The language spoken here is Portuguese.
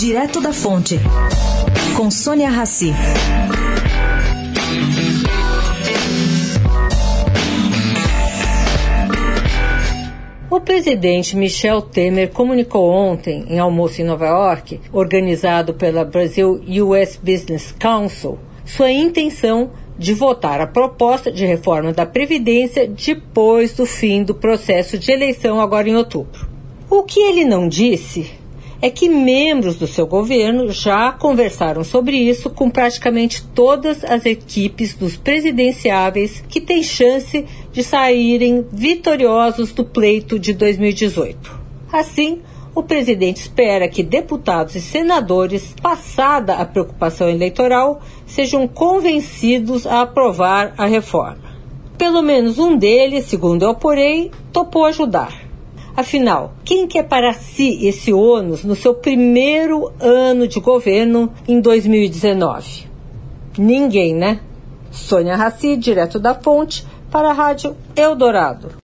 Direto da Fonte, com Sônia Rassi. O presidente Michel Temer comunicou ontem, em almoço em Nova York, organizado pela Brasil US Business Council, sua intenção de votar a proposta de reforma da Previdência depois do fim do processo de eleição, agora em outubro. O que ele não disse é que membros do seu governo já conversaram sobre isso com praticamente todas as equipes dos presidenciáveis que têm chance de saírem vitoriosos do pleito de 2018. Assim, o presidente espera que deputados e senadores, passada a preocupação eleitoral, sejam convencidos a aprovar a reforma. Pelo menos um deles, segundo eu apurei, topou ajudar. Afinal, quem quer para si esse ônus no seu primeiro ano de governo em 2019? Ninguém, né? Sônia Raci, direto da fonte, para a Rádio Eldorado.